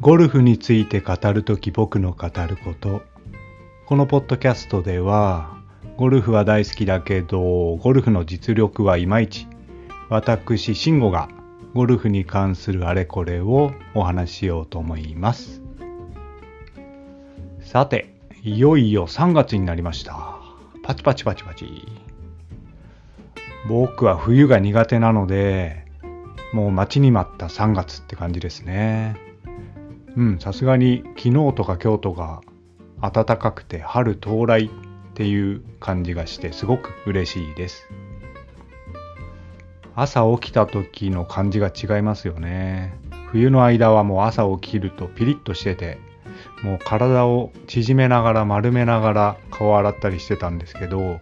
ゴルフについて語るとき僕の語ること。このポッドキャストではゴルフは大好きだけどゴルフの実力はいまいち。私慎吾がゴルフに関するあれこれをお話ししようと思います。さていよいよ3月になりました。パチパチパチパチ。僕は冬が苦手なのでもう待ちに待った3月って感じですね。うんさすがに昨日とか今日とか暖かくて春到来っていう感じがしてすごく嬉しいです。朝起きた時の感じが違いますよね。冬の間はもう朝起きるとピリッとしててもう体を縮めながら丸めながら顔洗ったりしてたんですけど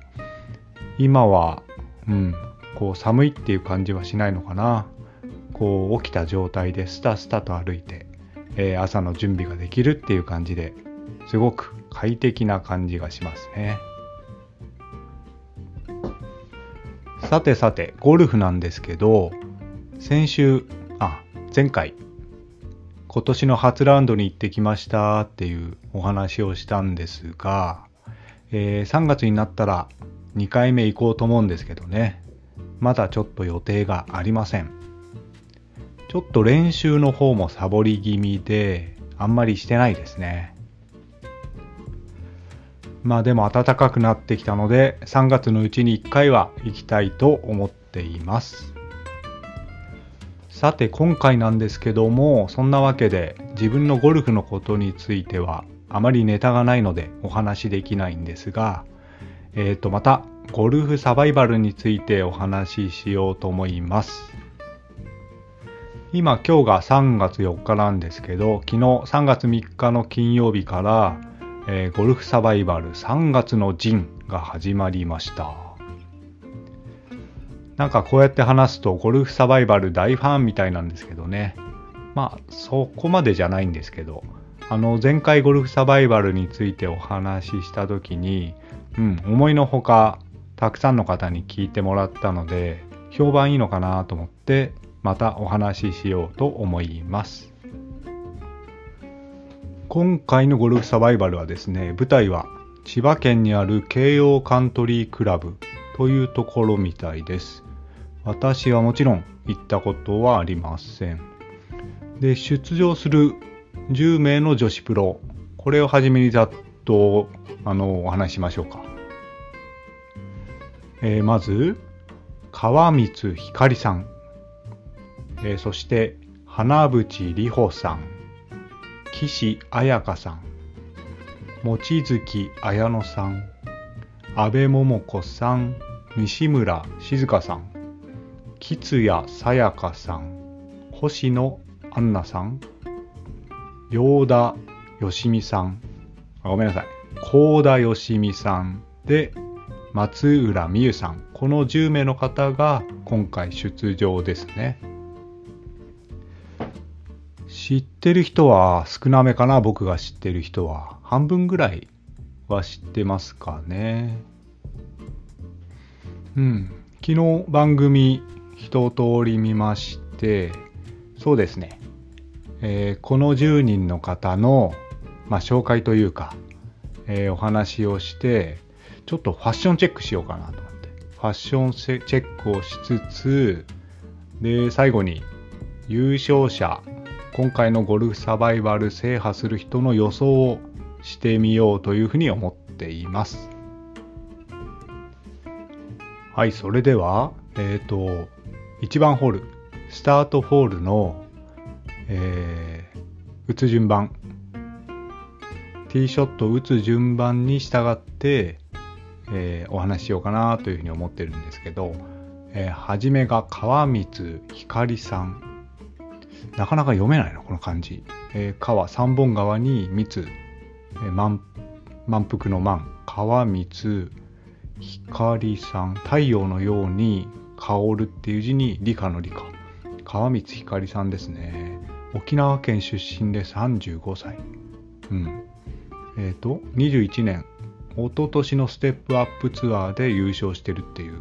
今はうんこう寒いっていう感じはしないのかな。こう起きた状態でスタスタと歩いて、えー、朝の準備ができるっていう感じですごく快適な感じがしますね。さてさてゴルフなんですけど先週あ前回今年の初ラウンドに行ってきましたっていうお話をしたんですが、えー、3月になったら2回目行こうと思うんですけどね。まだちょっと予定がありません。ちょっと練習の方もサボり気味であんまりしてないですね。まあでも暖かくなってきたので3月のうちに1回は行きたいと思っています。さて今回なんですけどもそんなわけで自分のゴルフのことについてはあまりネタがないのでお話しできないんですがえっ、ー、とまたゴルフサバイバルについてお話ししようと思います。今今日が3月4日なんですけど昨日3月3日の金曜日からえー、ゴルフサバイバル3月の陣が始まりました。なんかこうやって話すとゴルフサバイバル大ファンみたいなんですけどね。まあそこまでじゃないんですけど、あの前回ゴルフサバイバルについてお話しした時に、うん、思いのほかたくさんの方に聞いてもらったので、評判いいのかなと思ってまたお話ししようと思います。今回のゴルフサバイバルはですね、舞台は千葉県にある京葉カントリークラブというところみたいです。私はもちろん行ったことはありません。で、出場する10名の女子プロ、これをはじめにざっとあのお話ししましょうか。えー、まず、川光ひかりさん、えー、そして花淵里穂さん、岸彩香さん、望月彩乃さん、安倍桃子さん、西村静香さん、吉谷さやかさん、星野杏奈さん、陽田よしみさん、あごめんなさい、幸田よしみさんで、松浦美優さん、この10名の方が今回出場ですね。知ってる人は少なめかな、僕が知ってる人は。半分ぐらいは知ってますかね。うん。昨日番組一通り見まして、そうですね。えー、この10人の方の、まあ、紹介というか、えー、お話をして、ちょっとファッションチェックしようかなと思って。ファッションチェックをしつつ、で、最後に優勝者今回のゴルフサバイバル制覇する人の予想をしてみようというふうに思っています。はい、それでは、えっ、ー、と、1番ホール、スタートホールの、えー、打つ順番、ティーショットを打つ順番に従って、えー、お話ししようかなというふうに思ってるんですけど、えー、初めが川光ひかりさんなかなか読めないの、この漢字。えー、川、三本川に三えー、満満腹の満、川光、光さん、太陽のように香るっていう字に理科の理科。川光光さんですね。沖縄県出身で35歳。うん。えっ、ー、と、21年、一昨年のステップアップツアーで優勝してるっていう、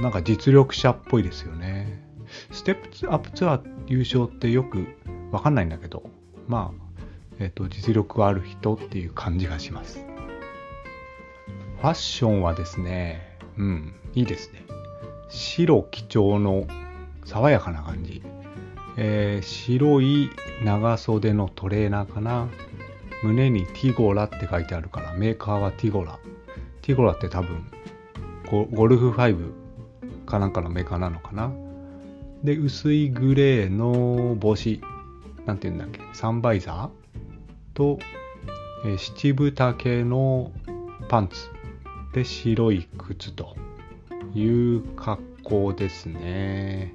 なんか実力者っぽいですよね。ステップアップツアー優勝ってよくわかんないんだけど、まあ、えっ、と、実力ある人っていう感じがします。ファッションはですね、うん、いいですね。白基調の爽やかな感じ。えー、白い長袖のトレーナーかな。胸にティゴラって書いてあるから、メーカーはティゴラ。ティゴラって多分ゴ、ゴルフ5かなんかのメーカーなのかな。で、薄いグレーの帽子。なんて言うんだっけ？サンバイザー？と、えー、七分丈のパンツ。で、白い靴という格好ですね。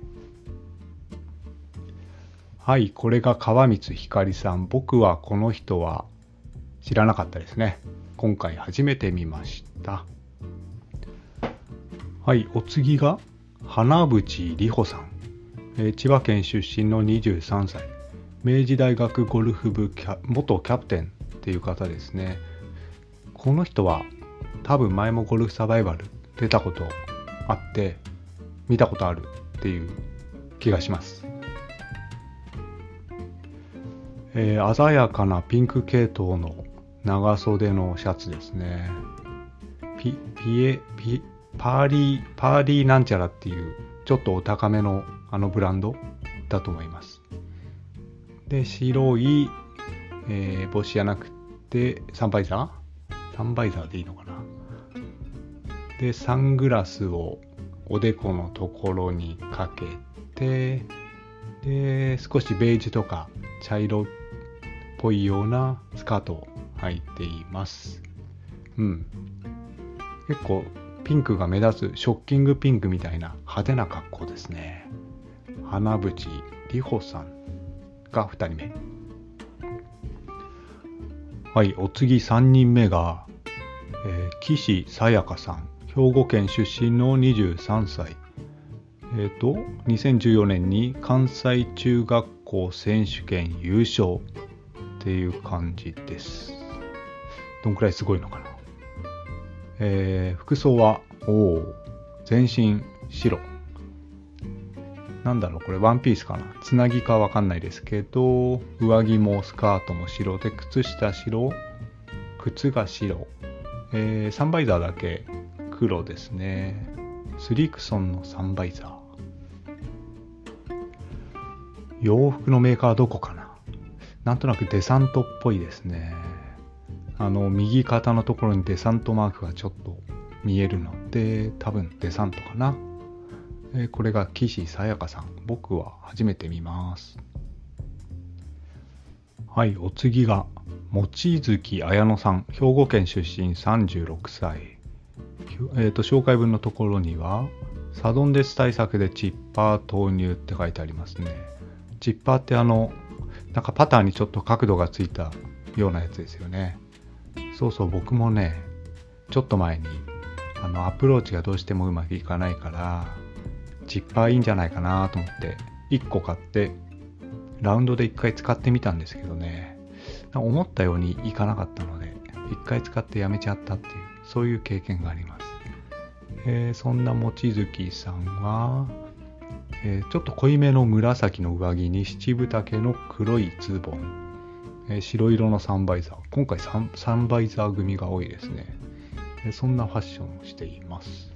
はい、これが川光ひかりさん。僕はこの人は知らなかったですね。今回初めて見ました。はい、お次が花淵里穂さん、え、千葉県出身の23歳。明治大学ゴルフ部キャ元キャプテンっていう方ですね。この人は多分前もゴルフサバイバル出たことあって見たことあるっていう気がします。えー、鮮やかなピンク系統の長袖のシャツですね。ピ、ピエ、ピ、パーリー、パーリーなんちゃらっていうちょっとお高めのあのブランドだと思います。で、白い、えー、帽子じゃなくて、サンバイザー？サンバイザーでいいのかな？で、サングラスをおでこのところにかけて、で、少しベージュとか茶色っぽいようなスカートを履いています。うん。結構ピンクが目立つショッキングピンクみたいな派手な格好ですね。花淵里穂さんが2人目。はい、お次3人目が、えー、岸さやかさん。兵庫県出身の23歳。えっ、ー、と、2014年に関西中学校選手権優勝っていう感じです。どんくらいすごいのかな？えー、服装は、お、全身白。なんだろう、これワンピースかな。つなぎかわかんないですけど、上着もスカートも白で、靴下白、靴が白。えー、サンバイザーだけ黒ですね。スリクソンのサンバイザー。洋服のメーカーはどこかななんとなくデサントっぽいですね。あの、右肩のところにデサントマークがちょっと見えるので、多分デサントかな。え、これが岸さやかさん。僕は初めて見ます。はい、お次が、望月綾乃さん。兵庫県出身36歳。えーと、紹介文のところには、サドンデス対策でチッパー投入って書いてありますね。チッパーってあの、なんかパターにちょっと角度がついたようなやつですよね。そうそう、僕もね、ちょっと前に、あの、アプローチがどうしてもうまくいかないから、チッパーいいんじゃないかなと思って、1個買って、ラウンドで1回使ってみたんですけどね、思ったようにいかなかったので、1回使ってやめちゃったっていう、そういう経験があります。えー、そんな望月さんは、えー、ちょっと濃いめの紫の上着に七分丈の黒いズボン、え、白色のサンバイザー。今回サンサンバイザー組が多いですね、え、そんなファッションをしています。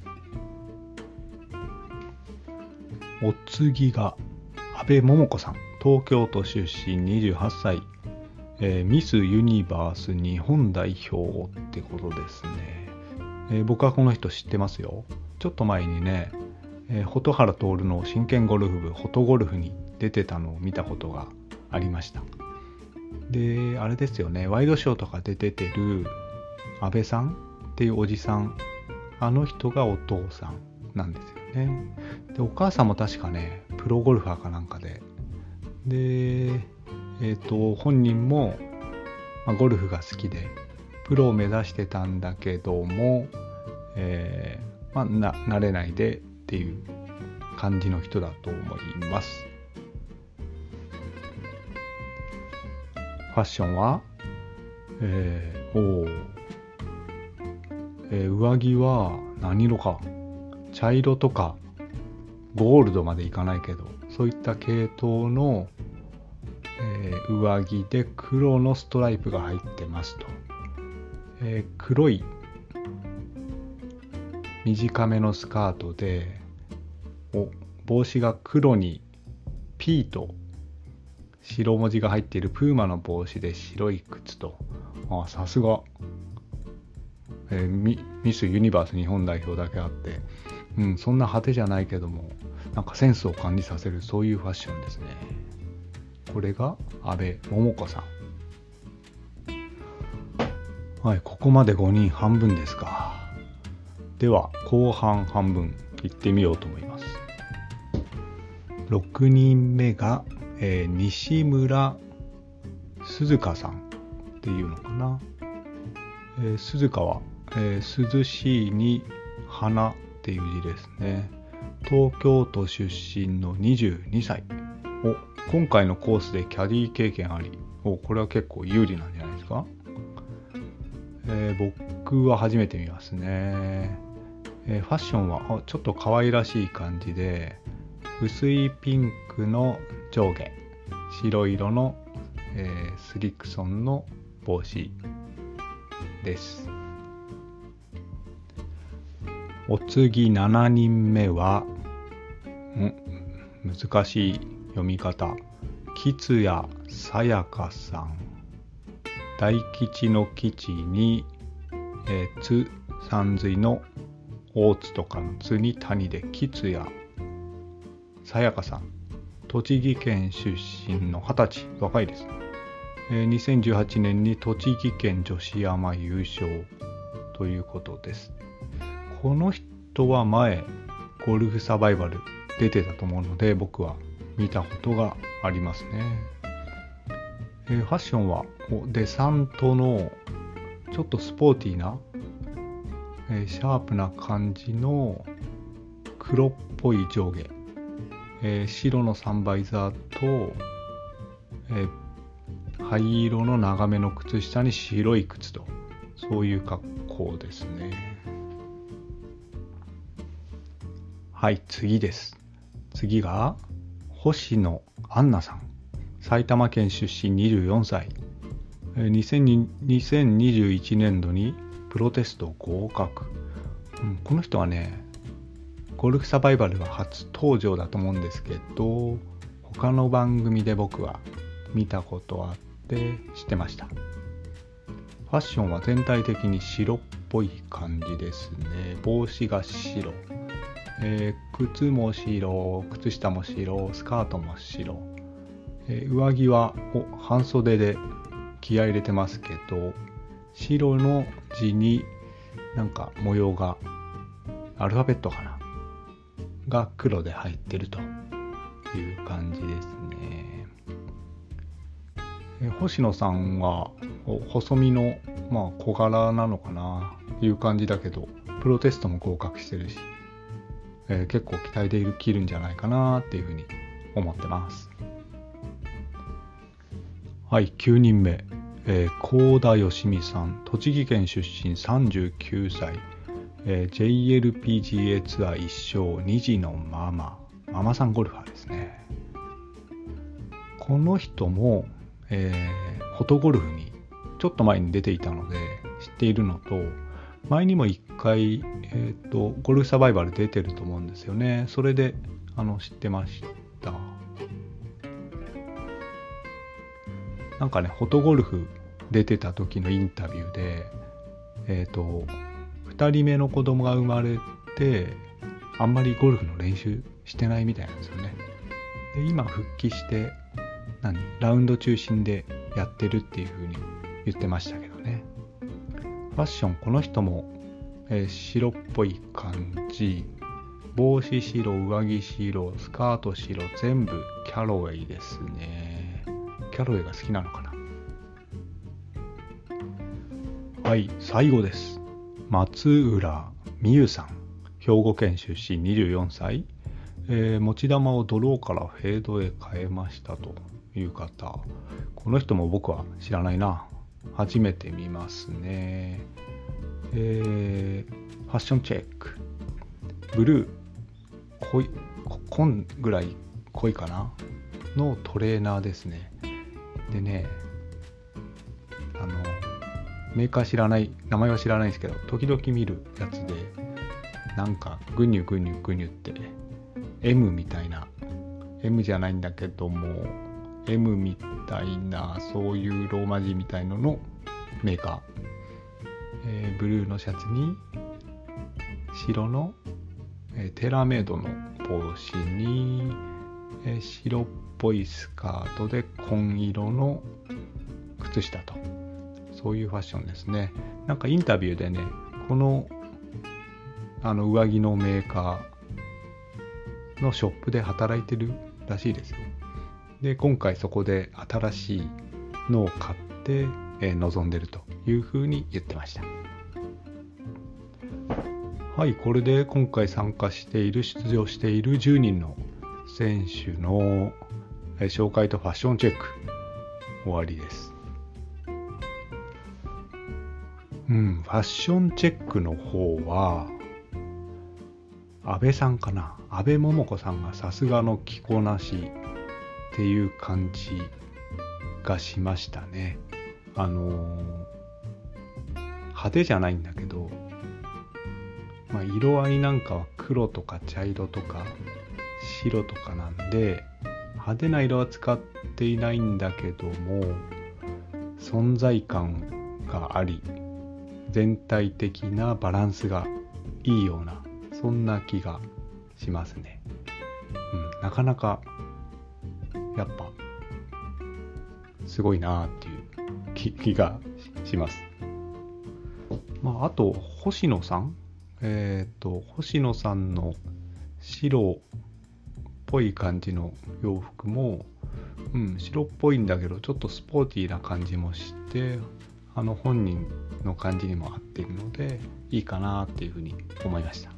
お次が阿部桃子さん。東京都出身28歳、えー、ミスユニバース日本代表ってことですね、えー、僕はこの人知ってますよ。ちょっと前にねえー、蛍原徹の真剣ゴルフ部フォトゴルフに出てたのを見たことがありました。であれですよね。ワイドショーとかで出てる安倍さんっていうおじさん。あの人がお父さんなんですよね。でお母さんも確かねプロゴルファーかなんかで。でえっ、ー、と本人も、まあ、ゴルフが好きでプロを目指してたんだけども、えーまあ、ななれないでっていう感じの人だと思います。ファッションは、えー、おえー、上着は何色か？茶色とかゴールドまでいかないけどそういった系統の、えー、上着で黒のストライプが入ってますと、えー、黒い短めのスカートでお帽子が黒に P と白文字が入っているプーマの帽子で白い靴と。あさすが、えー、ミミス・ユニバース日本代表だけあって、うん、そんな派手じゃないけどもなんかセンスを感じさせるそういうファッションですね。これが安倍桃子さん。はいここまで5人半分ですか。では後半半分いってみようと思います。6人目が、えー、西村鈴鹿さんっていうのかな、えー、鈴鹿は、えー、涼しいに花っていう字ですね。東京都出身の22歳お今回のコースでキャディー経験あり。おこれは結構有利なんじゃないですか、えー、僕は初めて見ますね。えー、ファッションはちょっと可愛らしい感じで薄いピンクの上下白色の、えー、スリクソンの帽子です。お次7人目はん？難しい読み方。吉谷さやかさん。大吉の吉に、えー、つ三髄の大津とかの津に谷で吉谷さやかさん。栃木県出身の二十歳。若いです、えー、2018年に栃木県女子山優勝。ということです。この人は前ゴルフサバイバル出てたと思うので僕は見たことがありますね、えー、ファッションは？デサントのちょっとスポーティーなえー、シャープな感じの黒っぽい上下、えー、白のサンバイザーと、えー、灰色の長めの靴下に白い靴とそういう格好ですね。はい次です。次が星野杏奈さん。埼玉県出身24歳。2021年度にプロテスト合格、うん、この人はねゴルフサバイバルは初登場だと思うんですけど他の番組で僕は見たことあって知ってました。ファッションは全体的に白っぽい感じですね。帽子が白、えー、靴も白。靴下も白。スカートも白、えー、上着はお半袖で気合入れてますけど白の字になんか模様がアルファベットかな。が黒で入ってるという感じですね。え星野さんは細身の、まあ、小柄なのかないう感じだけどプロテストも合格してるし、えー、結構期待できるんじゃないかなっていうふうに思ってます。はい、9人目。えー、高田義美さん、栃木県出身39歳、えー、JLPGA ツアー1勝、2児のママ、ママさんゴルファーですね。この人も、えー、フォトゴルフにちょっと前に出ていたので知っているのと、前にも一回、えーと、ゴルフサバイバル出てると思うんですよね。それであの知ってました。なんかね、フォトゴルフ出てた時のインタビューで、えっ、ー、と、2人目の子供が生まれて、あんまりゴルフの練習してないみたいなんですよね。で、今復帰して、何ラウンド中心でやってるっていう風に言ってましたけどね。ファッション、この人も、えー、白っぽい感じ。帽子白、上着白、スカート白、全部キャロウェイですね。キャロウェイが好きなのかなはい最後です松浦美優さん兵庫県出身24歳、えー、持ち玉をドローからフェードへ変えましたという方。この人も僕は知らないな。初めて見ますね。えー、ファッションチェック。ブルー。濃い紺ぐらい濃いかな。のトレーナーですね。でねメーカー知らない名前は知らないですけど時々見るやつでなんかグニュグニュグニュって M みたいな M じゃないんだけども M みたいなそういうローマ字みたいののメーカー、えー、ブルーのシャツに白の、えー、テラメイドの帽子に、えー、白っぽいスカートで紺色の靴下と。そういうファッションですね。なんかインタビューでねこのあの上着のメーカーのショップで働いてるらしいですよ。で今回そこで新しいのを買って、えー、臨んでるというふうに言ってました。はいこれで今回参加している出場している10人の選手の、紹介とファッションチェック終わりです。うんファッションチェックの方は安倍さんかな安倍桃子さんがさすがの着こなしっていう感じがしましたね。あのー、派手じゃないんだけど、まあ、色合いなんかは黒とか茶色とか白とかなんで派手な色は使っていないんだけども存在感があり全体的なバランスがいいようなそんな気がしますね。うん、なかなかやっぱすごいなっていう気気がします。まあ、あと星野さん？えっ、ー、と星野さんの白っぽい感じの洋服も、うん、白っぽいんだけどちょっとスポーティーな感じもしてあの本人の感じにも合っているのでいいかなっていうふうに思いました。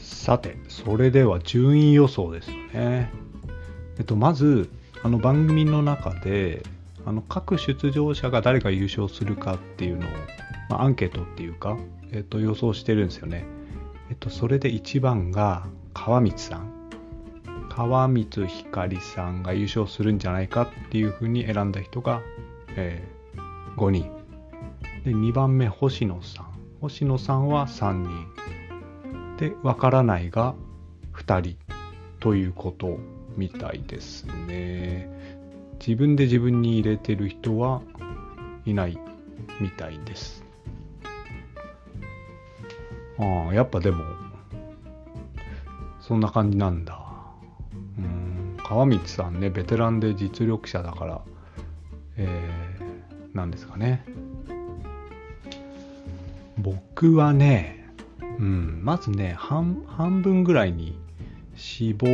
さて、それでは順位予想ですよね。えっと、まず、あの番組の中で、あの各出場者が誰が優勝するかっていうのを、まあ、アンケートっていうか、えっと、予想してるんですよね。えっと、それで1番が川光さん。川光光さんが優勝するんじゃないかっていうふうに選んだ人が、えー、5人。で、2番目星野さん。星野さんは3人。で、わからないが2人ということみたいですね。自分で自分に入れてる人はいないみたいです。ああ、やっぱでも、そんな感じなんだ。うん、川光さんね、ベテランで実力者だから、えー、なんですかね。僕はね、うん、まずね半半分ぐらいに絞っ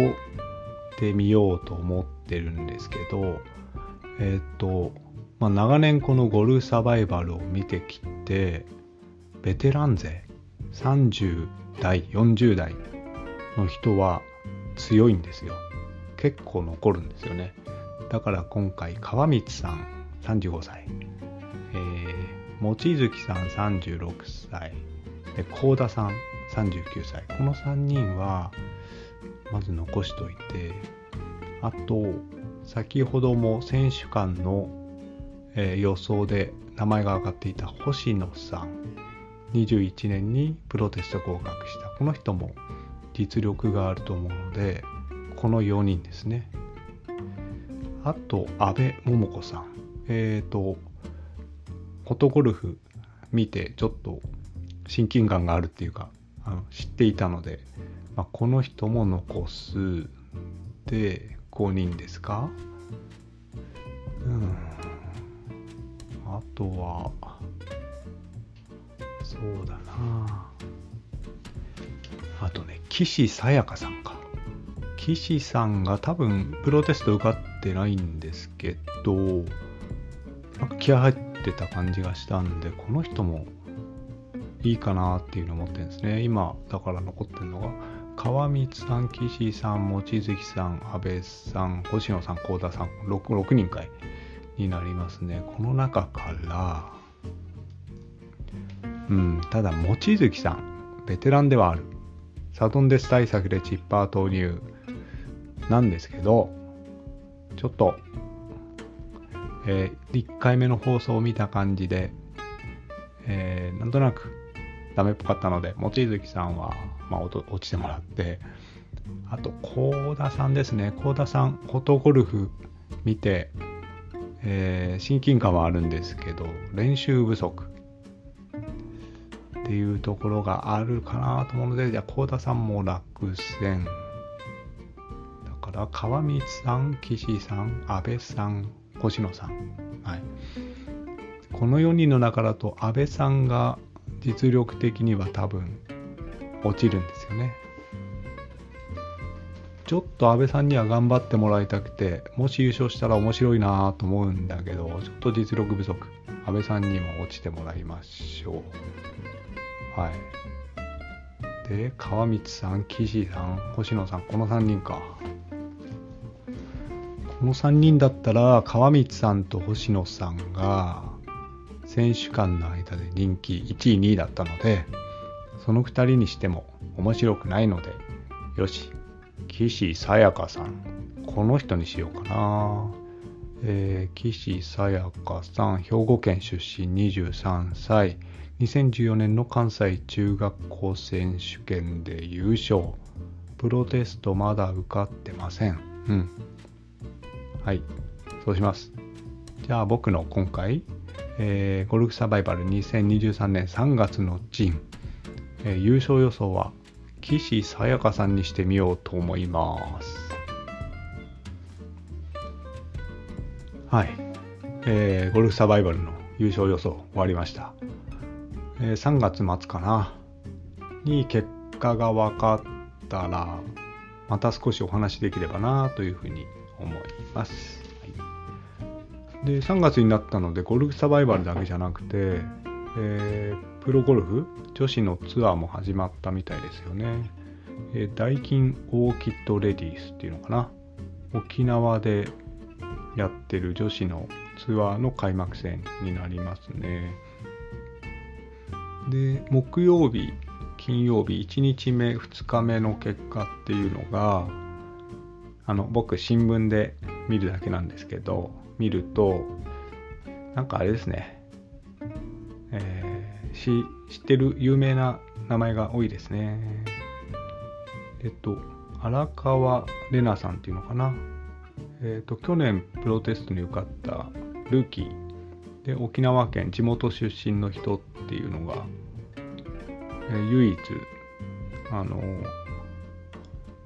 てみようと思ってるんですけどえっ、と、まあ、長年このゴルフサバイバルを見てきてベテラン勢30代40代の人は強いんですよ結構残るんですよねだから今回川光さん35歳、えー、望月さん36歳。で幸田さん39歳。この3人はまず残しといてあと先ほども選手間の、えー、予想で名前が挙がっていた星野さん。21年にプロテスト合格した。この人も実力があると思うのでこの4人ですね。あと阿部桃子さん。えっ、ー、とフォトゴルフ見てちょっと親近感があるっていうかあの知っていたので、まあ、この人も残す。で5人ですか？うん。あとはそうだな。あとね岸さやかさんか。岸さんが多分プロテスト受かってないんですけど気合入ってた感じがしたんでこの人もいいかなっていうのを思ってるんですね。今、だから残ってるのが、川光さん、岸さん、望月さん、安倍さん、星野さん、幸田さん6、6人会になりますね。この中から、うん、ただ、望月さん、ベテランではある。サドンデス対策でチッパー投入なんですけど、ちょっと、えー、1回目の放送を見た感じで、えー、なんとなくダメっぽかったので、望月さんは、まあ、落ちてもらって、あと、幸田さんですね。幸田さん、フォトゴルフ見て、えー、親近感はあるんですけど、練習不足っていうところがあるかなと思うので、じゃあ、幸田さんも落選。だから、川光さん、岸さん、安倍さん、星野さん。はい。この4人の中だと、安倍さんが実力的には多分落ちるんですよね。ちょっと安倍さんには頑張ってもらいたくて、もし優勝したら面白いなと思うんだけど、ちょっと実力不足。安倍さんにも落ちてもらいましょう。はい。で、川光さん、岸さん、星野さん、この3人か。この3人だったら、川光さんと星野さんが、選手間の間で人気1位、2位だったので、その2人にしても面白くないので、よし、岸さやかさん。この人にしようかな。えー、岸さやかさん、兵庫県出身23歳。2014年の関西中学校選手権で優勝。プロテストまだ受かってません。うん。はい。そうします。じゃあ僕の今回、えー、ゴルフサバイバル2023年3月の陣、えー、優勝予想は岸さやかさんにしてみようと思います。はい。えー、ゴルフサバイバルの優勝予想終わりました。えー、3月末かな。に結果が分かったら、また少しお話できればなというふうに思います。はい、で、3月になったので、ゴルフサバイバルだけじゃなくて、えー、プロゴルフ女子のツアーも始まったみたいですよね。えー、ダイキンオーキッドレディースっていうのかな。沖縄でやってる女子のツアーの開幕戦になりますね。で、木曜日、金曜日、1日目、2日目の結果っていうのが、あの、僕、新聞で見るだけなんですけど、見ると、なんかあれですね、えー、知ってる有名な名前が多いですね。えっと、荒川玲奈さんっていうのかな。えっと、去年プロテストに受かったルーキーで沖縄県地元出身の人っていうのが、え、唯一あの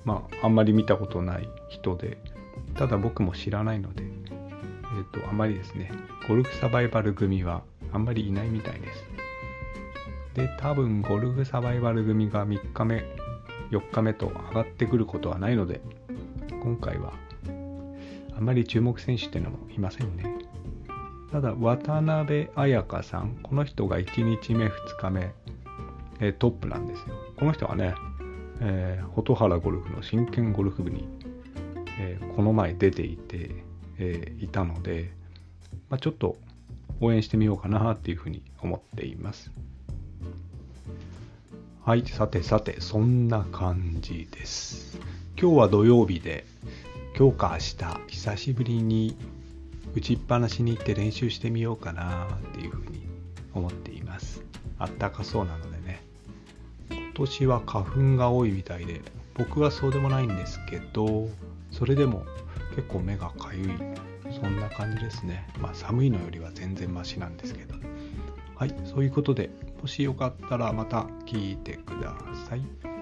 まああんまり見たことない人でただ僕も知らないので、えっとあまりですねゴルフサバイバル組はあんまりいないみたいです。で、多分ゴルフサバイバル組が3日目、4日目と上がってくることはないので、今回はあまり注目選手っていうのもいませんね。ただ、渡辺彩香さん、この人が1日目、2日目、え、トップなんですよ。この人はね、えー、蛍原ゴルフの真剣ゴルフ部に、えー、この前出ていて、えー、いたので、まあ、ちょっと応援してみようかなっていうふうに思っています。はい、さてさて、そんな感じです。今日は土曜日で、今日か明日、久しぶりに打ちっぱなしに行って練習してみようかなっていうふうに思っています。あったかそうなので。年は花粉が多いみたいで、僕はそうでもないんですけど、それでも結構目がかゆいそんな感じですね。まあ寒いのよりは全然マシなんですけど。はい、そういうことで、もしよかったらまた聞いてください。